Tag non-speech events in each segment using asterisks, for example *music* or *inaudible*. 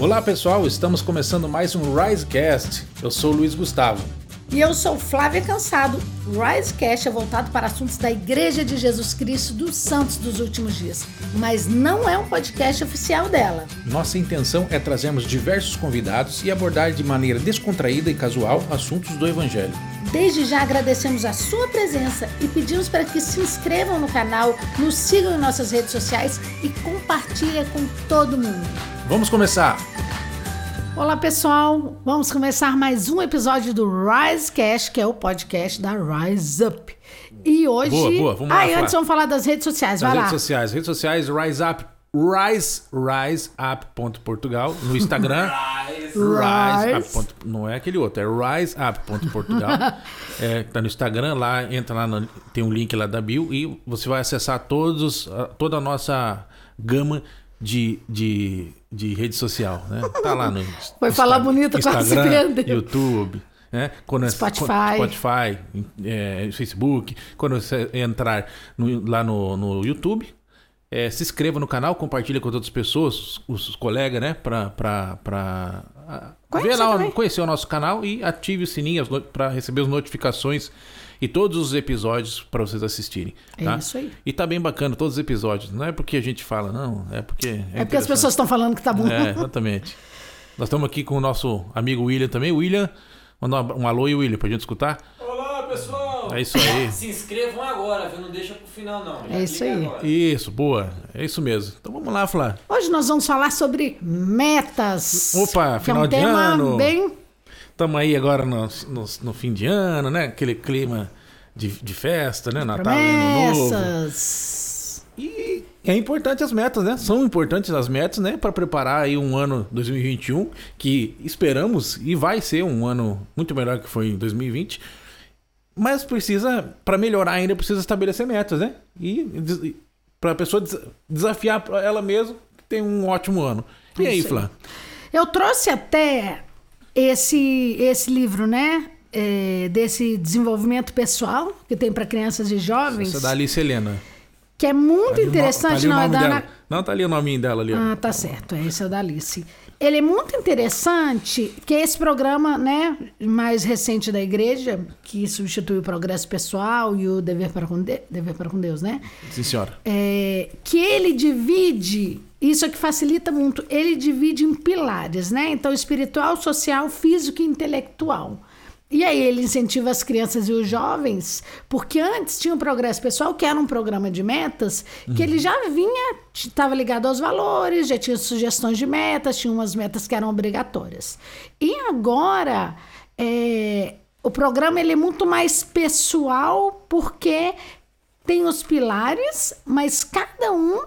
Olá pessoal, estamos começando mais um Risecast. Eu sou o Luiz Gustavo. E eu sou Flávia Cansado. O Risecast é voltado para assuntos da Igreja de Jesus Cristo dos Santos dos Últimos Dias, mas não é um podcast oficial dela. Nossa intenção é trazermos diversos convidados e abordar de maneira descontraída e casual assuntos do Evangelho. Desde já agradecemos a sua presença e pedimos para que se inscrevam no canal, nos sigam em nossas redes sociais e compartilhem com todo mundo. Vamos começar! Olá pessoal, vamos começar mais um episódio do Risecast, que é o podcast da Rise Up. E hoje. Boa, boa, vamos lá, Ah, antes vamos falar das redes sociais, vai redes lá. sociais, redes sociais Rise Up, Rise, Rise Up Portugal no Instagram. *laughs* Rise Up. ponto- Não é aquele outro, é Rise Up Portugal. *laughs* é, tá no Instagram, lá entra lá, no- tem um link lá da bio e você vai acessar todos, a- toda a nossa gama de, de, de rede social, né? Tá lá no *laughs* Foi falar bonito, quase se Instagram, perdeu. YouTube, né? Quando é- Spotify. Spotify, é, Facebook. Quando você entrar no- lá no, no YouTube, é, se inscreva no canal, compartilha com outras pessoas, os, os colegas, né? Pra, pra, pra ah, Conhecer ver lá, também. conhecer o nosso canal e ative o sininho para receber as notificações e todos os episódios para vocês assistirem. É tá? isso aí. E tá bem bacana todos os episódios. Não é porque a gente fala, não. É porque. É, É porque as pessoas estão falando que tá bom. É, exatamente. Nós estamos aqui com o nosso amigo William também. William, manda um alô aí, William, pra gente escutar. Olá pessoal! É isso aí. Se inscrevam agora, viu? Não deixa pro final não. Já É isso aí. agora. Isso, boa. É isso mesmo. Então vamos lá, Flá. Hoje nós vamos falar sobre metas. Opa, que é final um de tema ano. bem Estamos aí agora no, no, no fim de ano, né? Aquele clima de, de festa, né? Natal, Ano Novo. promessas. E é importante as metas, né? São importantes as metas, né? Para preparar aí um ano 2021 que esperamos e vai ser um ano muito melhor que foi em 2020. Mas precisa, para melhorar ainda, precisa estabelecer metas, né? E para a pessoa des- desafiar ela mesma que tem um ótimo ano. E aí. Flá? Eu trouxe até esse, esse livro, né? é, desse desenvolvimento pessoal que tem para crianças e jovens, Essa é da Alice Helena. que é muito no- tá interessante. o não, é nome da. Ana- Não, tá ali o nominho dela ali. Ah, tá certo. Esse é o da Alice. Ele é muito interessante, que é esse programa, né, mais recente da igreja, que substitui o Progresso Pessoal e o Dever para com, De- Dever para com Deus, né? Sim, senhora. É, que ele divide, isso é que facilita muito, ele divide em pilares, né? Então, espiritual, social, físico e intelectual. E aí ele incentiva as crianças e os jovens, porque antes tinha o Progresso Pessoal, que era um programa de metas, que ele já vinha, estava ligado aos valores, já tinha sugestões de metas, tinha umas metas que eram obrigatórias. E agora, é, o programa ele é muito mais pessoal, porque tem os pilares, mas cada um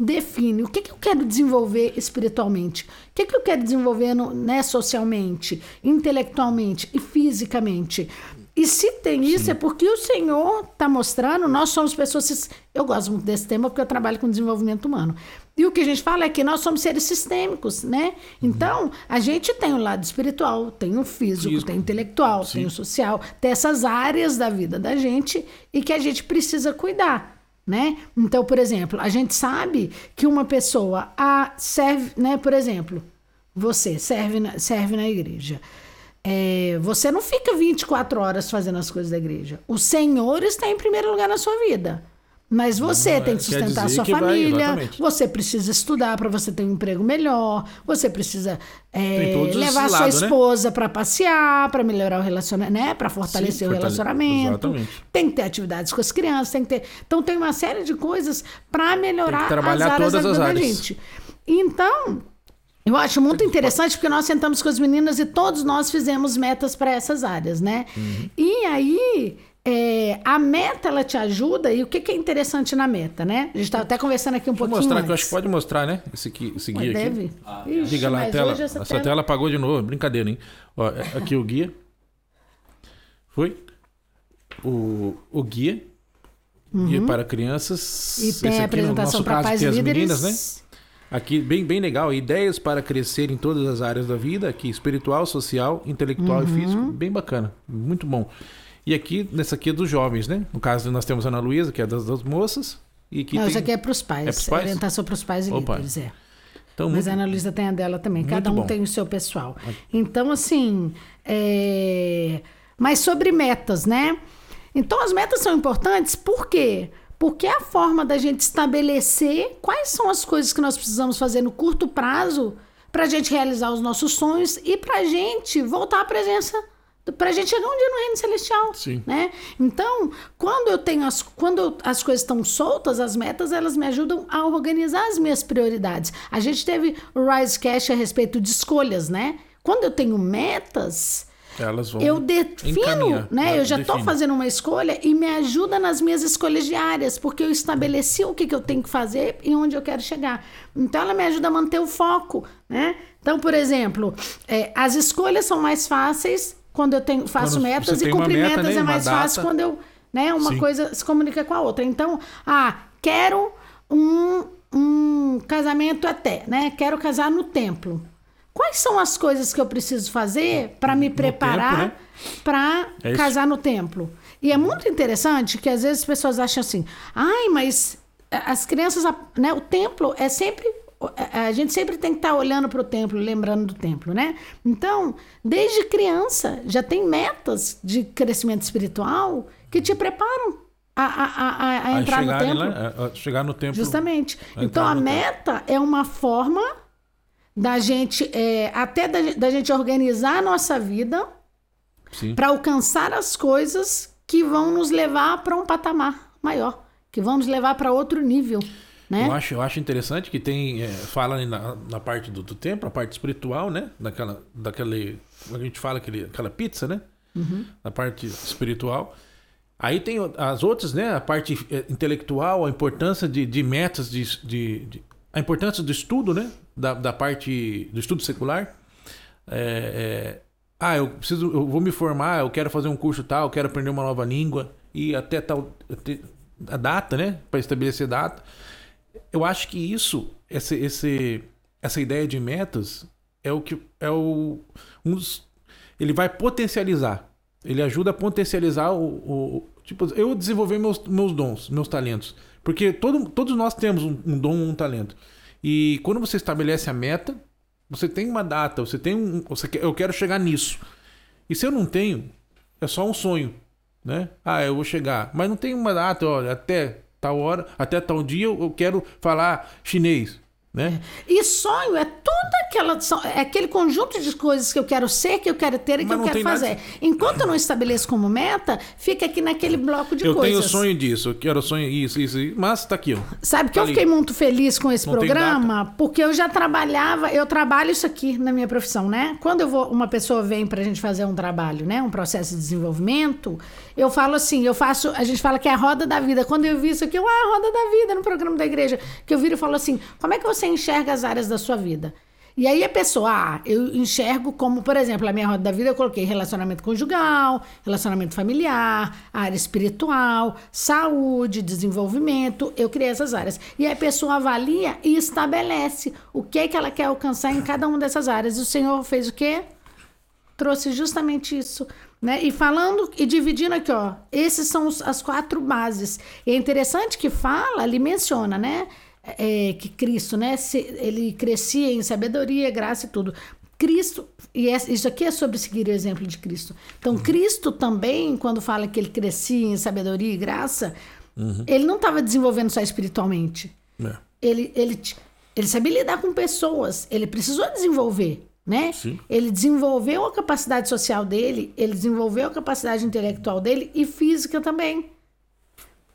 define o que, que eu quero desenvolver espiritualmente, o que, que eu quero desenvolver no- né, socialmente, intelectualmente e fisicamente. E se tem isso, é porque o Senhor está mostrando, nós somos pessoas. Eu gosto muito desse tema porque eu trabalho com desenvolvimento humano. E o que a gente fala é que nós somos seres sistêmicos, né? Então, a gente tem o lado espiritual, tem o físico, Físico. tem o intelectual, tem o social, tem essas áreas da vida da gente e que a gente precisa cuidar. Né? Então, por exemplo, a gente sabe que uma pessoa a, serve, né? Por exemplo, você serve na, serve na igreja. É, você não fica 24 horas fazendo as coisas da igreja. O Senhor está em primeiro lugar na sua vida. Mas você Não, tem é, que sustentar a sua vai- família, exatamente. você precisa estudar para você ter um emprego melhor, você precisa é, levar sua lados, né? esposa para passear, para melhorar o relacionamento, né? Para fortalecer Sim, o fortale- relacionamento. exatamente. Tem que ter atividades com as crianças, tem que ter. Então tem uma série de coisas para melhorar as áreas da vida da gente. Então, eu acho muito interessante porque nós sentamos com as meninas e todos nós fizemos metas para essas áreas, né? Uhum. E aí. É, a meta ela te ajuda e o que, que é interessante na meta, né? A gente estava até conversando aqui um Vou pouquinho mostrar que eu antes. acho que pode mostrar, né? Esse, aqui, esse guia aqui. Deve? Ah, Ixi, Liga lá a tela. Essa, tela... apagou de novo. Brincadeira, hein? Ó, é- aqui o guia. Foi? O, o guia. Guia para crianças. Uhum. E Esse tem a aqui, no apresentação para pais e líderes. meninas, né? Aqui, bem, bem legal. Ideias para crescer em todas as áreas da vida. Aqui, espiritual, social, intelectual Uhum. e físico. Bem bacana. Muito bom. E aqui, nessa aqui é dos jovens, né? No caso, nós temos a Ana Luísa, que é das, das moças. E aqui Não, tem... isso aqui é para os pais. É pros pais? Orientação para os pais e Opa. líderes, é. Então, Mas muito- a Ana Luísa tem a dela também. Cada um bom. tem o seu pessoal. Então, assim. é, Mas sobre metas, né? Então, as metas são importantes por quê? Porque é a forma da gente estabelecer quais são as coisas que nós precisamos fazer no curto prazo para a gente realizar os nossos sonhos e para a gente voltar à presença, para a gente chegar um dia no reino celestial. Sim. Né? Então, quando eu tenho as, quando as coisas estão soltas, as metas, elas me ajudam a organizar as minhas prioridades. A gente teve o Rise Cash a respeito de escolhas, né? Quando eu tenho metas, Elas vão eu defino, encaminhar, né? Eu já estou fazendo uma escolha e me ajuda nas minhas escolhas diárias, porque eu estabeleci o que, que eu tenho que fazer e onde eu quero chegar. Então, ela me ajuda a manter o foco, né? Então, por exemplo, é, as escolhas são mais fáceis quando eu tenho, faço Quando metas e cumprir meta, né, é mais fácil quando eu, né? Uma Sim. coisa se comunica com a outra. Então, ah, quero um, um casamento até, né? Quero casar no templo. Quais são as coisas que eu preciso fazer para me preparar tempo, né? para É casar no templo? E é muito interessante que às vezes as pessoas acham assim: ai, mas as crianças, né? O templo é sempre. A gente sempre tem que estar olhando para o templo, lembrando do templo, né? Então, desde criança, já tem metas de crescimento espiritual que te preparam a, a, a, a entrar no templo. lá, chegar no tempo. Justamente. a Então a meta é uma forma da gente, é, até da, da gente organizar a nossa vida para alcançar as coisas que vão nos levar para um patamar maior, que vão nos levar para outro nível, né? Eu acho, eu acho interessante que tem. é, fala na, na parte do, do templo, a parte espiritual, né? Daquela. daquele como a gente fala, aquele, aquela pizza, né? Uhum. Na parte espiritual. Aí tem as outras, né? A parte é, intelectual, a importância de, de metas, de, de- de- a importância do estudo, né? Da, da parte do estudo secular. É, é, ah, eu preciso, eu vou me formar, eu quero fazer um curso tal, eu quero aprender uma nova língua e até tal até a data, né? Para estabelecer data. Eu acho que isso, esse, esse, essa ideia de metas é o que é o um dos, ele vai potencializar. Ele ajuda a potencializar o, o- tipo eu desenvolver meus, meus dons, meus talentos, porque todo, todos nós temos um, um dom, um talento. E quando você estabelece a meta, você tem uma data, você tem um, você quer, eu quero chegar nisso. E se eu não tenho, é só um sonho, né? Ah, eu vou chegar, mas não tem uma data, olha, até tal hora, até tal dia eu eu quero falar chinês, né? E sonho é toda aquela é aquele conjunto de coisas que eu quero ser, que eu quero ter e que eu quero tem nada- fazer. Enquanto eu não estabeleço como meta, fica aqui naquele bloco de eu coisas. tenho sonho disso, eu quero sonho isso, isso, mas tá aqui, ó. Sabe que Tá eu ali. fiquei muito feliz com esse Não programa, porque eu já trabalhava, eu trabalho isso aqui na minha profissão, né? Quando eu vou, uma pessoa vem pra gente fazer um trabalho, né? Um processo de desenvolvimento, eu falo assim, eu faço, a gente fala que é a roda da vida. Quando eu vi isso aqui, eu, ah, a roda da vida no programa da igreja, que eu viro e falo assim, como é que você enxerga as áreas da sua vida? E aí a pessoa, ah, eu enxergo como, por exemplo, a minha roda da vida eu coloquei relacionamento conjugal, relacionamento familiar, área espiritual, saúde, desenvolvimento, eu criei essas áreas. E aí a pessoa avalia e estabelece o que é que ela quer alcançar em cada uma dessas áreas. E o Senhor fez o quê? Trouxe justamente isso. Né? E falando e dividindo aqui, ó, esses são os- as quatro bases. E é interessante que fala, ele menciona, né? é, que Cristo, né? se- ele crescia em sabedoria, graça e tudo. Cristo, e é- isso aqui é sobre seguir o exemplo de Cristo. Então, Cristo também, quando fala que ele crescia em sabedoria e graça, ele não estava desenvolvendo só espiritualmente É. ele, ele, ele sabia lidar com pessoas, ele precisou desenvolver, né? Sim. Ele desenvolveu a capacidade social dele, ele desenvolveu a capacidade intelectual dele e física também.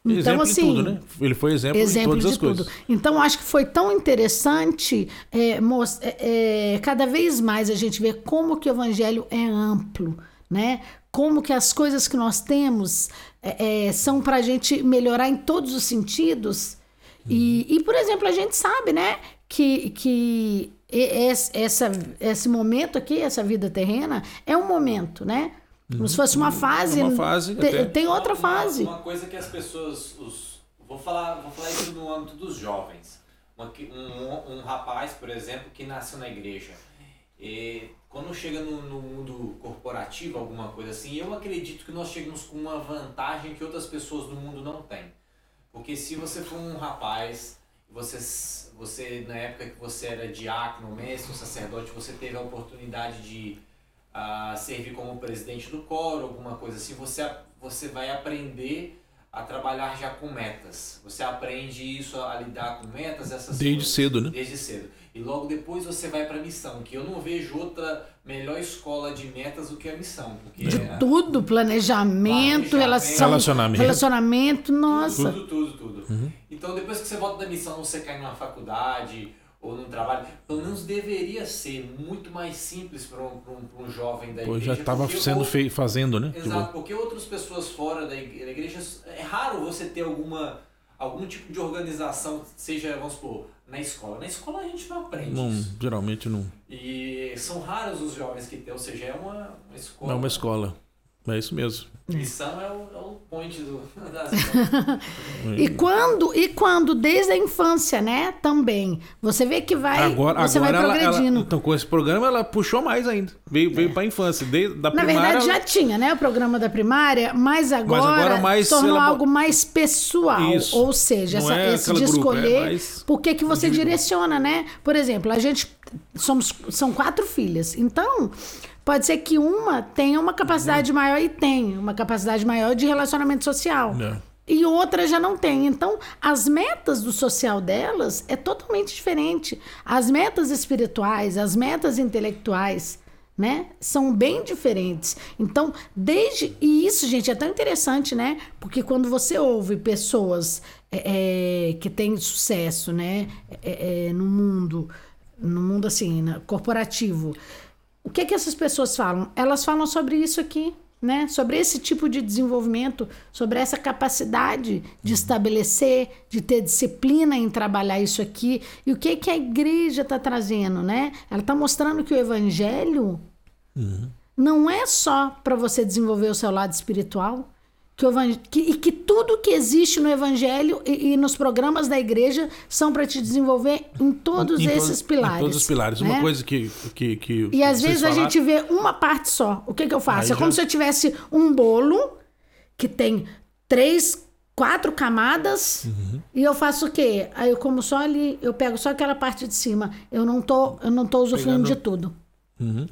Então, exemplo assim, tudo, né? Ele foi exemplo, exemplo em todas de as tudo. coisas. Então, acho que foi tão interessante é, é, é, cada vez mais a gente ver como que o evangelho é amplo, né? Como que as coisas que nós temos é, é, são para a gente melhorar em todos os sentidos. E, e, por exemplo, a gente sabe, né, que, que e- es- essa, esse momento aqui, essa vida terrena, é um momento, né? Como se fosse uma fase. Uma fase, Te- até. Tem outra Uma- fase. Uma, coisa que as pessoas. Os, vou, falar, vou falar isso no âmbito dos jovens. Uma que- um, um rapaz, por exemplo, que nasceu na igreja. E quando chega no, no mundo corporativo, alguma coisa assim, eu acredito que nós chegamos com uma vantagem que outras pessoas do mundo não têm. Porque se você for um rapaz, você, você na época que você era diácono, mestre, sacerdote, você teve a oportunidade de uh, servir como presidente do coro, alguma coisa assim, você, você vai aprender a trabalhar já com metas. Você aprende isso a lidar com metas, essas Desde coisas, cedo, né? Desde cedo. E logo depois você vai para a missão, que eu não vejo outra melhor escola de metas do que a missão. Porque De é- tudo, planejamento, Planejamento. relação, Relacionamento. relacionamento, nossa. Tudo, tudo, tudo. Então depois que você volta da missão, você cai numa faculdade ou num trabalho, pelo menos deveria ser muito mais simples para um, um, um jovem da igreja. já estava sendo ou- feito, fazendo, né? Exato, porque outras pessoas fora da igreja, é raro você ter alguma algum tipo de organização, seja, vamos supor, na escola. Na escola a gente não aprende não, isso. geralmente não. E são raros os jovens que tem, ou seja, é uma, uma escola. É uma escola. É isso mesmo. Missão é o, é o point do, *laughs* das *laughs* E quando, e quando desde a infância, né, também, você vê que vai, Agora, você agora vai ela, ela- progredindo. então, com esse programa, ela puxou mais ainda. Veio, veio pra infância. Desde, da Na primária, verdade, já ela- tinha, né, o programa da primária, mas agora, agora mais tornou elabo- algo mais pessoal. Isso. Ou seja, essa, é esse de grupo, é escolher mais por que, que você direciona, né? Por exemplo, a gente somos são quatro filhas. Então, pode ser que uma tenha uma capacidade maior e tem uma capacidade maior de relacionamento social. É. E outra já não tem. Então, as metas do social delas é totalmente diferente. As metas espirituais, as metas intelectuais, né? São bem diferentes. Então, desde. E isso, gente, é tão interessante, né? Porque quando você ouve pessoas é, é, que têm sucesso, né? É, é, no mundo, no mundo assim, corporativo. O que é que essas pessoas falam? Elas falam sobre isso aqui, né? Sobre esse tipo de desenvolvimento, sobre essa capacidade de estabelecer, de ter disciplina em trabalhar isso aqui. E o que é que a igreja está trazendo, né? Ela está mostrando que o evangelho não é só para você desenvolver o seu lado espiritual, que que- e que tudo que existe no evangelho e, e nos programas da igreja são para te desenvolver em todos Em esses em pilares. todos os pilares. né? Uma coisa que. que, que E às vezes a falaram- gente vê uma parte só. O que, que eu faço? Aí é como já- se eu tivesse um bolo que tem três, quatro camadas Uhum. e eu faço o quê? Aí eu como só ali, eu pego só aquela parte de cima. Eu não tô, eu não tô usufruindo Pegando- de tudo. Uhum.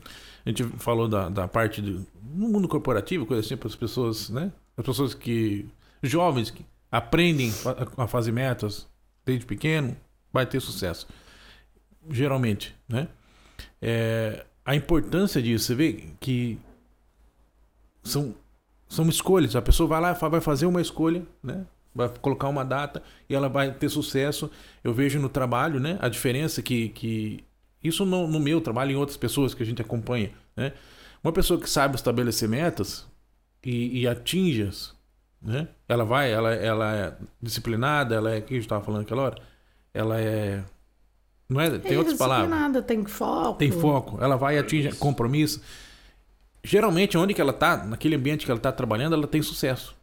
A gente falou da, da parte do no mundo corporativo, coisa assim, para as pessoas, né? As pessoas que. jovens que aprendem a fazer metas desde pequeno, vai ter sucesso. Geralmente, né? É, a importância disso, você vê que são, são escolhas. A pessoa vai lá vai fazer uma escolha, né? Vai colocar uma data e ela vai ter sucesso. Eu vejo no trabalho, né? A diferença que, que isso no, no meu trabalho e em outras pessoas que a gente acompanha, né? Uma pessoa que sabe estabelecer metas e, e atinge-as, né? Ela vai, ela, ela é disciplinada, ela é, o que a gente estava falando aquela hora? Ela é, não é? Tem É outras palavras. disciplinada, Tem foco. Tem foco, ela vai e atinge compromisso. Geralmente, onde que ela tá, naquele ambiente que ela tá trabalhando, ela tem sucesso.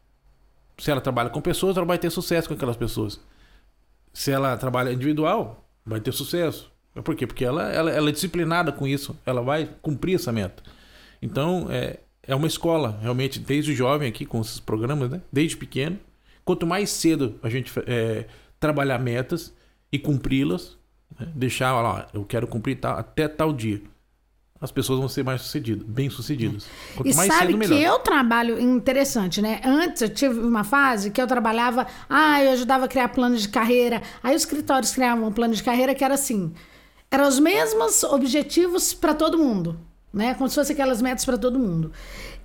Se ela trabalha com pessoas, ela vai ter sucesso com aquelas pessoas. Se ela trabalha individual, vai ter sucesso. Por quê? Porque ela, ela, ela é disciplinada com isso, ela vai cumprir essa meta. Então, é, é uma escola, realmente, desde jovem aqui, com esses programas, né? Desde pequeno. Quanto mais cedo a gente é, trabalhar metas e cumpri-las, né? deixar, ó, lá, eu quero cumprir tal, até tal dia. As pessoas vão ser mais sucedidas, bem sucedidas. Quanto E mais sabe cedo, que melhor. eu trabalho interessante, né? Antes eu tive uma fase que eu trabalhava, ah, eu ajudava a criar planos de carreira. Aí os escritórios criavam um plano de carreira que era assim, eram os mesmos objetivos para todo mundo, né? Como se fosse aquelas metas para todo mundo.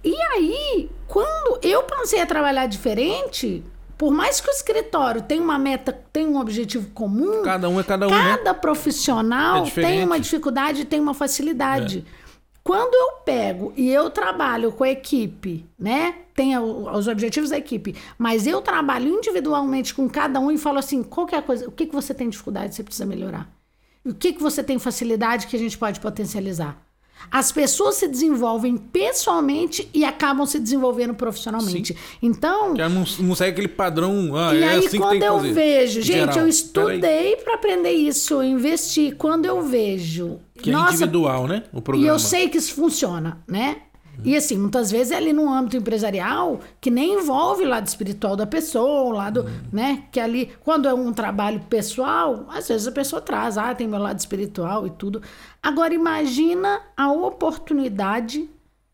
E aí, quando eu passei a trabalhar diferente, por mais que o escritório tenha uma meta, tenha um objetivo comum, Cada um é cada um, né? Cada profissional É tem uma dificuldade e tem uma facilidade. Quando eu pego e eu trabalho com a equipe, né? Tem os objetivos da equipe, mas eu trabalho individualmente com cada um e falo assim: qual é a coisa, o que, que você tem dificuldade você precisa melhorar? E o que, que você tem facilidade que a gente pode potencializar? As pessoas se desenvolvem pessoalmente e acabam se desenvolvendo profissionalmente. Então, Que ela não, não segue aquele padrão. Ah, e é aí, assim quando eu fazer. vejo, gente, Geral. eu estudei para aprender isso, eu investi. Quando eu vejo, Que é nossa, individual, né? O e programa. eu sei que isso funciona, né? E assim, muitas vezes é ali no âmbito empresarial que nem envolve o lado espiritual da pessoa, o lado, uhum. né? Que ali, quando é um trabalho pessoal, às vezes a pessoa traz, ah, tem meu lado espiritual e tudo. Agora imagina a oportunidade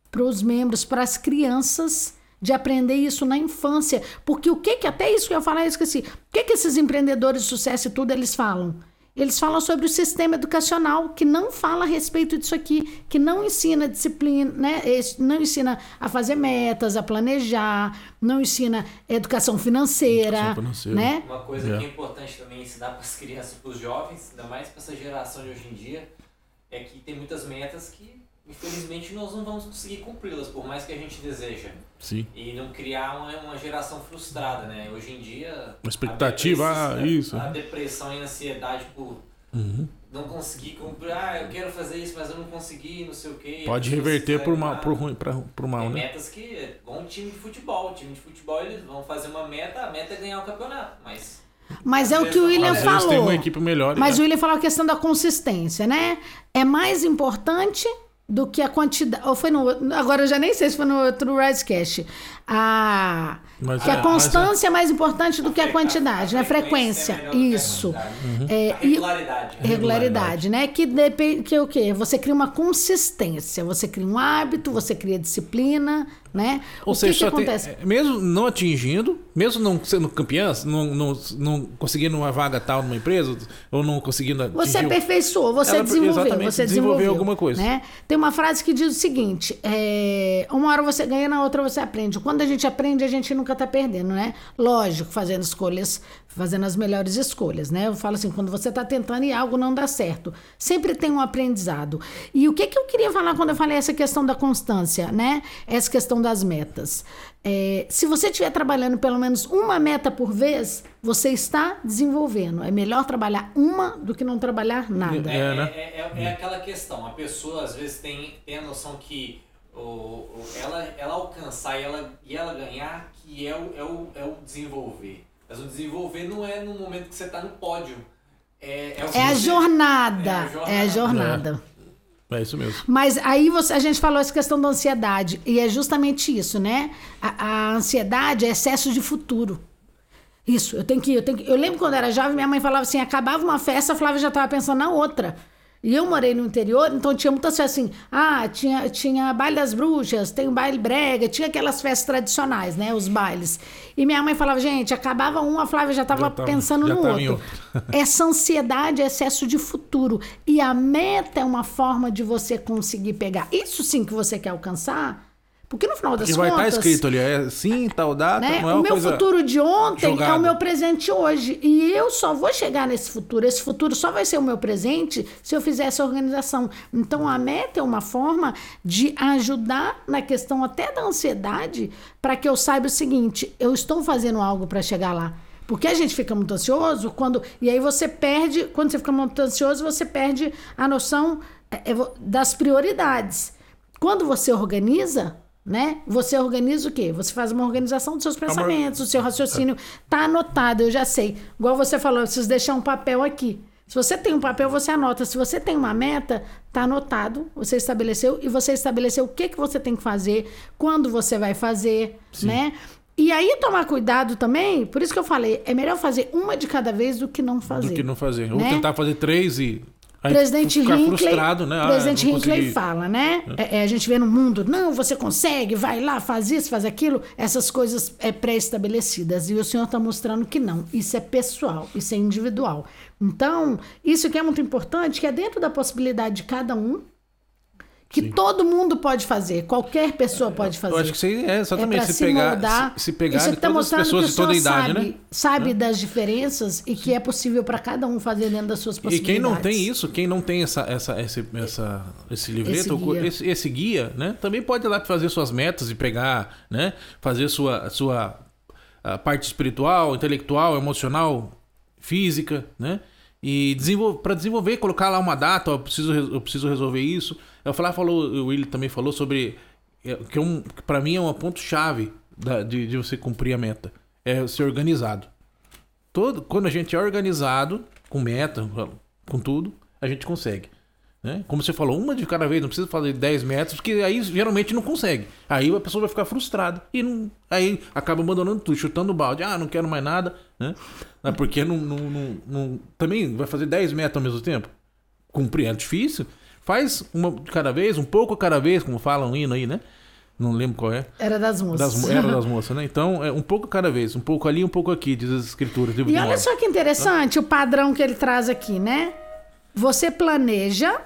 para os membros, para as crianças de aprender isso na infância. Porque o que que, até isso que eu falar, eu esqueci. O que que esses empreendedores de sucesso e tudo, eles falam? Eles falam sobre o sistema educacional que não fala a respeito disso aqui, que não ensina disciplina, né? não ensina a fazer metas, a planejar, não ensina educação financeira, educação financeira. né? Uma coisa é. que é importante também ensinar para as crianças, para os jovens, ainda mais para essa geração de hoje em dia, é que tem muitas metas que infelizmente nós não vamos conseguir cumpri-las, por mais que a gente deseja. Sim. E não criar uma, uma geração frustrada, né? Hoje em dia. Uma expectativa, ah, isso. A depressão e a ansiedade por uhum. não conseguir cumprir. Ah, eu quero fazer isso, mas eu não consegui, não sei o quê. Pode reverter por, uma, por ruim, pra, por mal, Tem né? metas que. Igual um time de futebol. O time de futebol, eles vão fazer uma meta, a meta é ganhar o campeonato, mas. Mas é o que o William falou. Tem uma equipe melhor. Mas né? o William falou a questão da consistência, né? É mais importante do que a quantidade. Ou foi no. Agora eu já nem sei se foi no outro Risecast. A, mas, que a é, constância é, é, mais importante do que a quantidade, né? Frequência. É isso. Uhum. É, regularidade. E, regularidade, né? Que depende. Que o quê? Você cria uma consistência, você cria um hábito, você cria disciplina, né? Ou o seja, que, que acontece? Tem, é, mesmo não atingindo, mesmo não sendo campeã, não, não, não conseguindo uma vaga tal numa empresa, ou não conseguindo. Você aperfeiçoou, você ela, desenvolveu, você desenvolveu alguma coisa. Né? Tem uma frase que diz o seguinte: é, uma hora você ganha, na outra você aprende. Quando a gente aprende, a gente nunca está perdendo, né? Lógico, fazendo escolhas, fazendo as melhores escolhas, né? Eu falo assim, quando você está tentando e algo não dá certo, sempre tem um aprendizado. E o que, que eu queria falar quando eu falei essa questão da constância, né? Essa questão das metas. É, se você estiver trabalhando pelo menos uma meta por vez, você está desenvolvendo. É melhor trabalhar uma do que não trabalhar nada. É, né? é, é, é aquela questão. A pessoa às vezes tem, tem a noção que o, o, ela, ela alcançar e ela, e ela ganhar, que é o, é, o, é o desenvolver. Mas o desenvolver não é no momento que você está no pódio. É, é, é, a jornada, é a jornada. É a jornada. É isso mesmo. Mas aí você, a gente falou essa questão da ansiedade. E é justamente isso, né? A, a, ansiedade é excesso de futuro. Isso, eu tenho que. Eu, tenho que, eu lembro quando eu era jovem, minha mãe falava assim: acabava uma festa, a Flávia já estava pensando na outra. E eu morei no interior, então tinha muitas festas assim. Ah, tinha, tinha baile das bruxas, tem o baile brega, tinha aquelas festas tradicionais, né? Os bailes. E minha mãe falava, gente, acabava um, a Flávia já estava pensando já no outro. outro. *laughs* Essa ansiedade é excesso de futuro. E a meta é uma forma de você conseguir pegar. Isso sim que você quer alcançar porque no final das Porque contas. vai tá estar escrito ali, é sim, tal data. Né? Não é o meu futuro de ontem jogada. é o meu presente hoje. E eu só vou chegar nesse futuro. Esse futuro só vai ser o meu presente se eu fizer essa organização. Então a meta é uma forma de ajudar na questão até da ansiedade, para que eu saiba o seguinte: eu estou fazendo algo para chegar lá. Porque a gente fica muito ansioso quando. E aí você perde. Quando você fica muito ansioso, você perde a noção é, é, das prioridades. Quando você organiza, né? Você organiza o quê? Você faz uma organização dos seus pensamentos, o seu raciocínio tá anotado, eu já sei. Igual você falou, eu preciso deixar um papel aqui. Se você tem um papel, você anota. Se você tem uma meta, tá anotado, você estabeleceu e você estabeleceu o que que você tem que fazer, quando você vai fazer, Sim. né? E aí tomar cuidado também, por isso que eu falei, é melhor fazer uma de cada vez do que não fazer. Do que não fazer. Né? Ou tentar fazer três e Aí presidente Hinckley, né? presidente ah, Hinckley fala, né? É. É, a gente vê no mundo, não, você consegue, vai lá, faz isso, faz aquilo, essas coisas é pré-estabelecidas. E o senhor está mostrando que não. Isso é pessoal, isso é individual. Então, isso que é muito importante, que é dentro da possibilidade de cada um, que Sim. todo mundo pode fazer, qualquer pessoa pode fazer. Eu acho que isso é exatamente é se, se, pegar, moldar. se, se pegar isso tá todas as pessoas de toda a idade, sabe, né? Sabe é. das diferenças e que é possível para cada um fazer dentro das suas possibilidades. E quem não tem isso, quem não tem essa, essa, esse, essa, esse livreto, esse guia. Esse, esse guia, né? Também pode ir lá fazer suas metas e pegar, né? Fazer sua, sua parte espiritual, intelectual, emocional, física, né? E para desenvolver, colocar lá uma data, ó, eu preciso, eu preciso resolver isso. Eu falar, falou, o Willi também falou sobre é, que, é um, que para mim é um ponto chave de, de você cumprir a meta, é ser organizado. Todo, quando a gente é organizado, com meta, com tudo, a gente consegue. Né? Como você falou, uma de cada vez, não precisa fazer 10 metros, porque aí geralmente não consegue. Aí a pessoa vai ficar frustrada e não, aí acaba abandonando tudo, chutando o balde. Ah, não quero mais nada, né? Porque não, não, não, não também vai fazer 10 metros ao mesmo tempo. Cumprir é difícil. Faz uma de cada vez, um pouco a cada vez, como falam um hino aí, né? Não lembro qual é. Era das moças. Das, era das *laughs* moças, né? Então, é um pouco cada vez, um pouco ali, um pouco aqui, diz as escrituras. E olha só que interessante o padrão que ele traz aqui, né? Você planeja,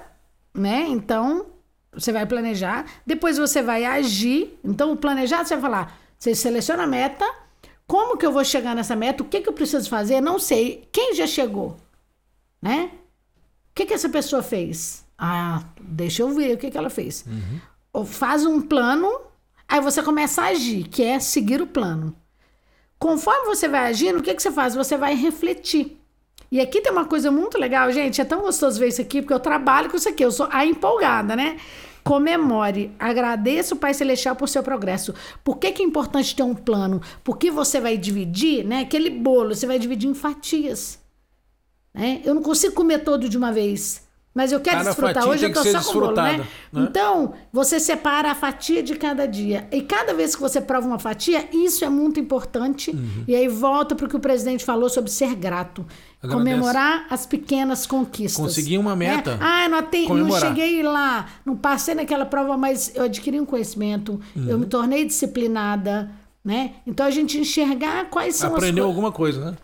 né? Então, você vai planejar, depois você vai agir. Então, o planejar, você vai falar, você seleciona a meta, como que eu vou chegar nessa meta, o que, que eu preciso fazer, não sei. Quem já chegou, né? O que, que essa pessoa fez? Ah, deixa eu ver o que, que ela fez. Uhum. Ou faz um plano, aí você começa a agir, que é seguir o plano. Conforme você vai agindo, o que, que você faz? Você vai refletir. E aqui tem uma coisa muito legal, gente. É tão gostoso ver isso aqui, porque eu trabalho com isso aqui. Eu sou a empolgada, né? Comemore, agradeça o Pai Celestial por seu progresso. Por que, que é importante ter um plano? Porque você vai dividir, né? Aquele bolo, você vai dividir em fatias. Né? Eu não consigo comer todo de uma vez. Mas eu quero Cada desfrutar. Hoje eu tô só com bolo, né? né? Então, você separa a fatia de cada dia. E cada vez que você prova uma fatia, isso é muito importante. Uhum. E aí volta para o que o presidente falou sobre ser grato. Comemorar as pequenas conquistas. Conseguir uma meta. Né? Ah, não, atendi, não cheguei lá, não passei naquela prova, mas eu adquiri um conhecimento, Uhum. eu me tornei disciplinada. Né? Então a gente enxergar quais são as Aprendeu alguma coisa, né?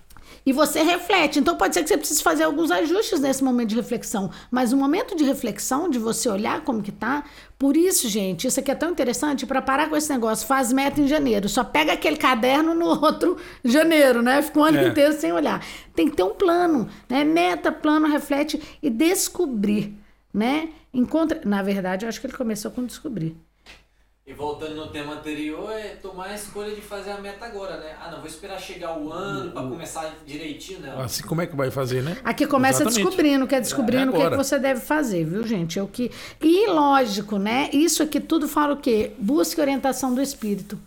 E você reflete. Então pode ser que você precise fazer alguns ajustes nesse momento de reflexão. Mas o momento de reflexão, de você olhar como que tá. Por isso, gente, isso aqui é tão interessante para parar com esse negócio. Faz meta em janeiro. Só pega aquele caderno no outro janeiro, né? Fica o ano É. inteiro sem olhar. Tem que ter um plano, né? Meta, plano, reflete e descobrir, né? Encontra. Na verdade, eu acho que ele começou com descobrir. E voltando no tema anterior, é tomar a escolha de fazer a meta agora, né? Ah, não, vou esperar chegar o ano pra começar direitinho, né? Assim, como é que vai fazer, né? Aqui começa Exatamente. descobrindo, que é descobrindo É o que, é que você deve fazer, viu, gente? É o que... E lógico, né? Isso aqui tudo fala o quê? Busque orientação do espírito.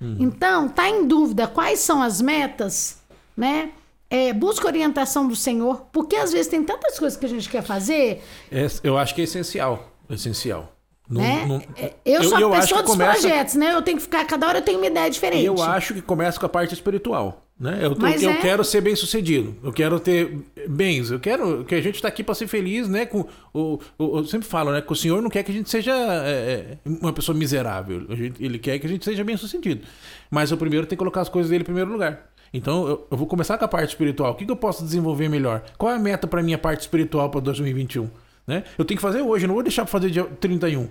Uhum. Então, tá em dúvida quais são as metas, né? É, busca orientação do Senhor, porque às vezes tem tantas coisas que a gente quer fazer, É, eu acho que é essencial. Essencial. Não- né? não- É, eu sou eu pessoa dos começa- projetos, né? Eu tenho que ficar, cada hora eu tenho uma ideia diferente. Eu acho que começa com a parte espiritual. Né? Eu, eu é. quero ser bem sucedido, eu quero ter bens, eu quero que a gente está aqui para ser feliz, né? Com, o, o- eu sempre falo, né? Que o Senhor não quer que a gente seja é, é, uma pessoa miserável, ele quer que a gente seja bem sucedido. Mas eu primeiro tenho que colocar as coisas dele em primeiro lugar. Então eu, eu vou começar com a parte espiritual. O que, que eu posso desenvolver melhor? Qual é a meta para minha parte espiritual para 2021? Né? Eu tenho que fazer hoje, eu não vou deixar para fazer dia 31.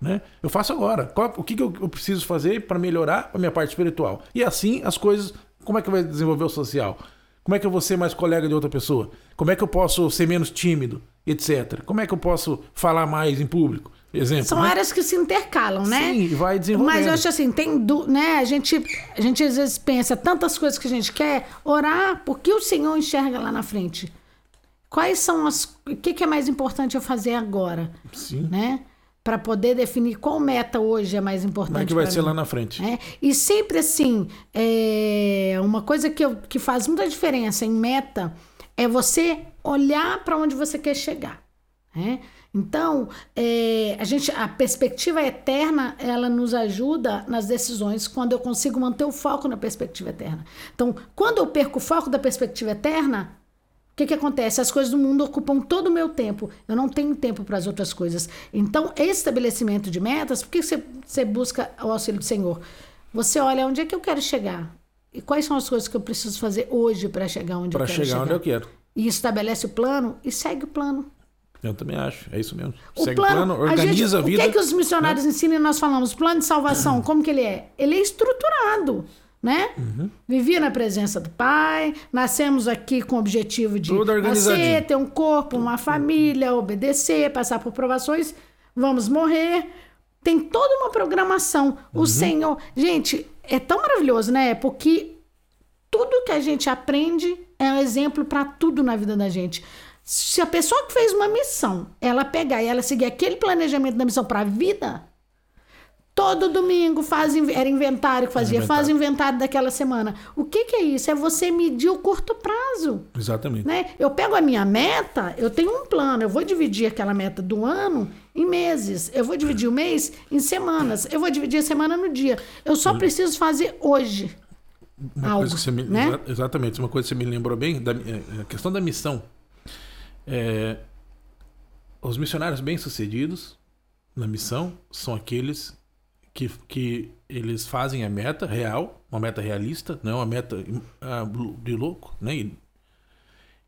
Né? Eu faço agora. Qual- o que, que eu, eu preciso fazer para melhorar a minha parte espiritual? E assim as coisas. Como é que vai desenvolver o social? Como é que eu vou ser mais colega de outra pessoa? Como é que eu posso ser menos tímido, etc. Como é que eu posso falar mais em público? Exemplo. São né? áreas que se intercalam, né? Sim, vai desenvolvendo. Mas eu acho assim, tem, du- né? A gente, a gente às vezes pensa tantas coisas que a gente quer orar, porque o Senhor enxerga lá na frente. Quais são as, o que, que é mais importante eu fazer agora, Sim. né? Para poder definir qual meta hoje é mais importante. Como é que vai ser mim. lá na frente? É, E sempre assim, é, uma coisa que, eu- que faz muita diferença em meta é você olhar para onde você quer chegar. né? Então, é, a gente, a perspectiva eterna, ela nos ajuda nas decisões quando eu consigo manter o foco na perspectiva eterna. Então, quando eu perco o foco da perspectiva eterna, que, que acontece? As coisas do mundo ocupam todo o meu tempo. Eu não tenho tempo para as outras coisas. Então, esse estabelecimento de metas, por que você, você busca o auxílio do Senhor? Você olha onde é que eu quero chegar. E quais são as coisas que eu preciso fazer hoje para chegar onde Para eu quero chegar chegar. onde eu quero. E estabelece o plano e segue o plano. Eu também acho. É isso mesmo. O Segue plano, o plano, organiza a, gente, vida. né? O que, é que os missionários ensinam e nós falamos? Plano de salvação, como que ele é? Ele é estruturado, né? Uhum. Na presença do Pai, nascemos aqui com o objetivo de nascer, ter um corpo, uma família, obedecer, passar por provações, vamos morrer. Tem toda uma programação. Uhum. O Senhor... Gente, é tão maravilhoso, né? Porque tudo que a gente aprende é um exemplo para tudo na vida da gente. Se a pessoa que fez uma missão, ela pegar e ela seguir aquele planejamento da missão para a vida, Todo domingo faz, era inventário que fazia, Inventário. faz inventário daquela semana. O que, que é isso? É você medir o curto prazo. Exatamente. Né? Eu pego a minha meta, eu tenho um plano, eu vou dividir aquela meta do ano em meses, eu vou dividir o mês em semanas, eu vou dividir a semana no dia. Eu só preciso fazer hoje. Uma algo, coisa que você me, né? exa- Exatamente, uma coisa que você me lembrou bem, da, é, a questão da missão. É, os missionários bem-sucedidos na missão são aqueles que, que eles fazem a meta real, uma meta realista, não é uma meta ah, de louco, né?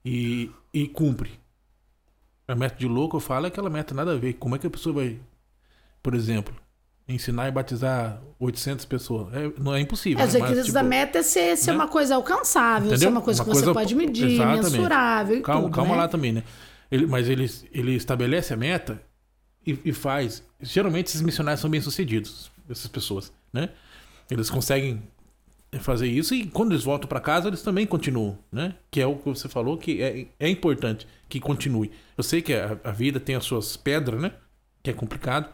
E, e, cumpre. A meta de louco, eu falo, é aquela meta nada a ver. Como é que a pessoa vai, por exemplo, ensinar e batizar 800 pessoas? É, não é impossível. É, né? Mas, requisitos da tipo, meta é ser, ser né? uma coisa alcançável, ser Entendeu? uma coisa Uma que você coisa- pode medir, Exatamente. mensurável e calma, tudo, calma né? lá também, né? Ele, mas ele, ele estabelece a meta e, e faz. Geralmente esses missionários são bem sucedidos, essas pessoas, né? Eles conseguem fazer isso e quando eles voltam para casa eles também continuam, né? Que é o que você falou que é, é importante que continue. Eu sei que a, a vida tem as suas pedras, né? Que é complicado.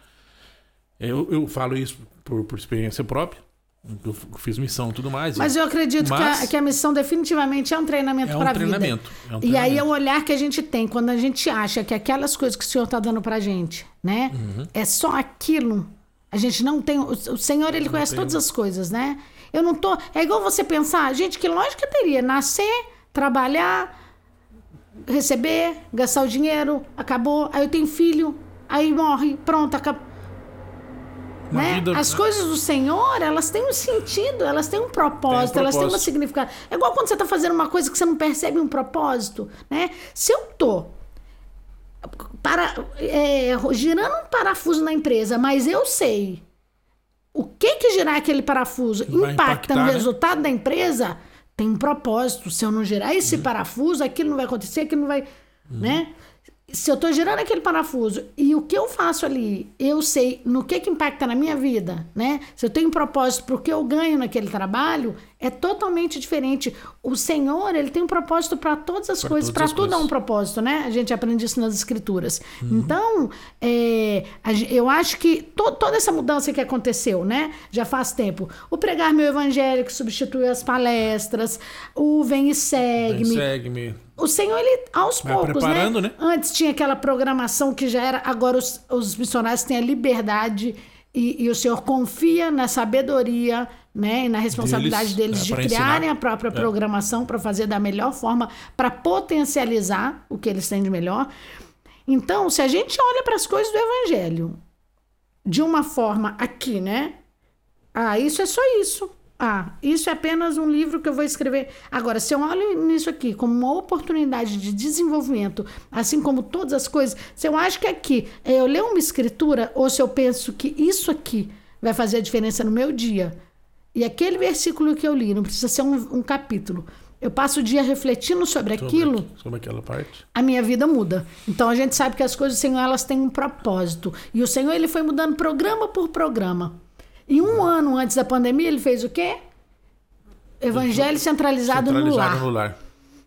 Eu, eu falo isso por, por experiência própria. Eu fiz missão e tudo mais. Mas eu acredito que, Mas- a, que a missão definitivamente é um treinamento É um para a vida. treinamento, é um E aí é treinamento. o olhar que a gente tem quando a gente acha que aquelas coisas que o Senhor está dando para a gente, né? Uhum. É só aquilo. A gente não tem. O Senhor, ele conhece tem- todas as coisas, né? Eu não tô. É igual você pensar, gente, que lógica teria? Nascer, trabalhar, receber, gastar o dinheiro, acabou. Aí eu tenho filho, aí morre, pronto, acabou. Né? vida- As coisas do Senhor, elas têm um sentido, elas têm um propósito, um elas têm um propósito. significado. É igual quando você está fazendo uma coisa que você não percebe um propósito, né? Se eu tô para, é, girando um parafuso na empresa, mas eu sei o que que girar aquele parafuso Vai impacta no né? resultado da empresa, tem um propósito. Se eu não girar Uhum. esse parafuso, aquilo não vai acontecer, aquilo não vai, né? Se eu tô girando aquele parafuso e o que eu faço ali, eu sei no que que impacta na minha vida, né? Se eu tenho um propósito pro que eu ganho naquele trabalho, é totalmente diferente. O Senhor, ele tem um propósito para todas as Pra coisas, para tudo há um coisas. propósito, né? A gente aprende isso nas escrituras. Então, é, eu acho que to- toda essa mudança que aconteceu, né? Já faz tempo. O pregar meu evangelho que substituiu as palestras, o vem e segue-me. Segue-me. O Senhor, ele, aos Vai poucos, preparando, né? Antes tinha aquela programação que já era. Agora os, os missionários têm a liberdade e, e o Senhor confia na sabedoria né, e na responsabilidade Deles, deles, é, de criarem ensinar. a própria É. programação para fazer da melhor forma, para potencializar o que eles têm de melhor. Então, se a gente olha para as coisas do Evangelho de uma forma aqui, né? Ah, isso é só isso. Ah, isso é apenas um livro que eu vou escrever. Agora, se eu olho nisso aqui como uma oportunidade de desenvolvimento, assim como todas as coisas, se eu acho que aqui eu ler uma escritura, ou se eu penso que isso aqui vai fazer a diferença no meu dia, e aquele versículo que eu li, não precisa ser um, um capítulo, eu passo o dia refletindo sobre Sobre, aquilo, aqui- sobre aquela parte. a minha vida muda. Então a gente sabe que as coisas Senhor elas têm um propósito. E o Senhor ele foi mudando programa por programa. E um ano antes da pandemia ele fez o quê? Evangelho centralizado, no Centralizado lar. no lar.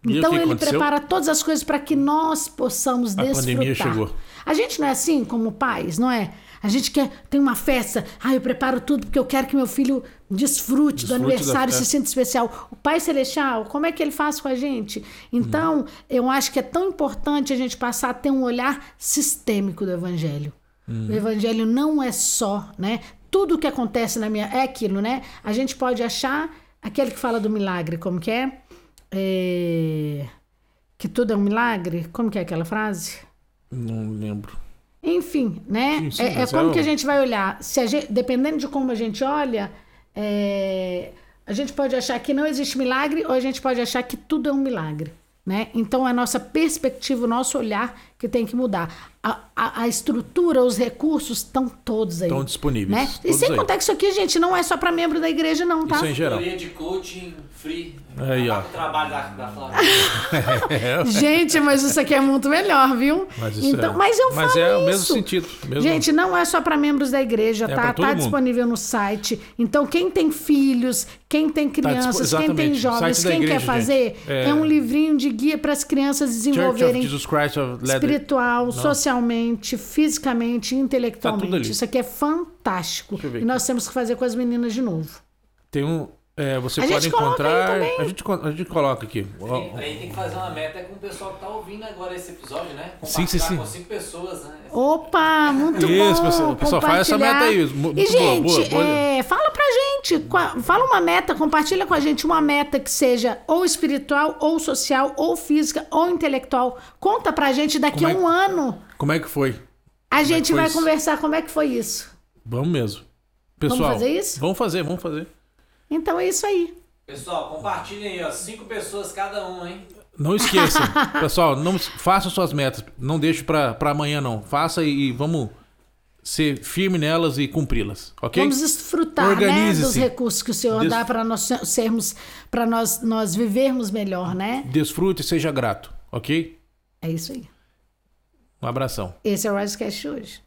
Então ele aconteceu? prepara todas as coisas para que nós possamos A desfrutar. pandemia chegou. A gente não é assim como pais, não é? A gente quer tem uma festa, ah, eu preparo tudo porque eu quero que meu filho desfrute, do Desfrute aniversário, da se sinta especial. O Pai Celestial, como é que ele faz com a gente? Então, eu acho que é tão importante a gente passar a ter um olhar sistêmico do Evangelho. O Evangelho não é só, né? Tudo que acontece na minha. É aquilo, né? A gente pode achar aquele que fala do milagre, como que é? É, Que tudo é um milagre? Como que é aquela frase? Não lembro. Enfim, né? Sim, sim, é, é é como o- que a gente vai olhar. Se gente, dependendo de como a gente olha, é, a gente pode achar que não existe milagre ou a gente pode achar que tudo é um milagre. Né? Então, é a nossa perspectiva, o nosso olhar que tem que mudar. A, a, a estrutura, os recursos estão todos aí. Estão disponíveis, Né? E sem aí. contar que isso aqui, gente, não é só para membro da igreja, não, tá? Isso é em geral. Teoria de coaching free. Aí, ó. Trabalho da, da Flávia. *laughs* Gente, mas isso aqui é muito melhor, viu? Mas isso então, é- mas eu mas falo é o mesmo isso. sentido, mesmo- Gente, não é só para membros da igreja, É tá? Tá mundo. disponível no site. Então, quem tem filhos, quem tem dispo- crianças, quem tem jovens, quem igreja, quer fazer. É- é... um livrinho de guia para as crianças Church of desenvolverem Jesus Christ of Latter-day espiritual, socialmente, fisicamente, intelectualmente. Tá. Isso aqui é fantástico. E nós temos que fazer com as meninas de novo. Tem um. É, você A pode gente encontrar. A gente, a gente coloca aqui. Tem- Aí tem que fazer uma meta com o pessoal que tá ouvindo agora esse episódio, né? Sim, sim, sim. com cinco pessoas, né? Opa, muito Isso, bom. pessoal. Pessoal, faz essa compartilhar. meta aí, mu- E, muito boa, gente, boa, boa. é, fala pra gente. Fala uma meta, compartilha com a gente uma meta que seja ou espiritual, ou social, ou física, ou intelectual. Conta pra gente daqui a é um ano. Como é que foi? A gente foi vai isso? conversar como é que foi isso. Vamos mesmo. Pessoal, fazer isso? Vamos fazer, vamos fazer. Então é isso aí. Pessoal, compartilhem aí, ó. Cinco pessoas cada um, hein? Não esqueçam. *laughs* Pessoal, não façam suas metas. Não deixe pra pra amanhã, não. Faça e, e vamos ser firme nelas e cumpri-las, ok? Vamos desfrutar né, Organize-se. dos recursos que o Senhor Des- dá para nós sermos, para nós, nós vivermos melhor, né? Desfrute e seja grato, ok? É isso aí. Um abração. Esse é o Risecast hoje.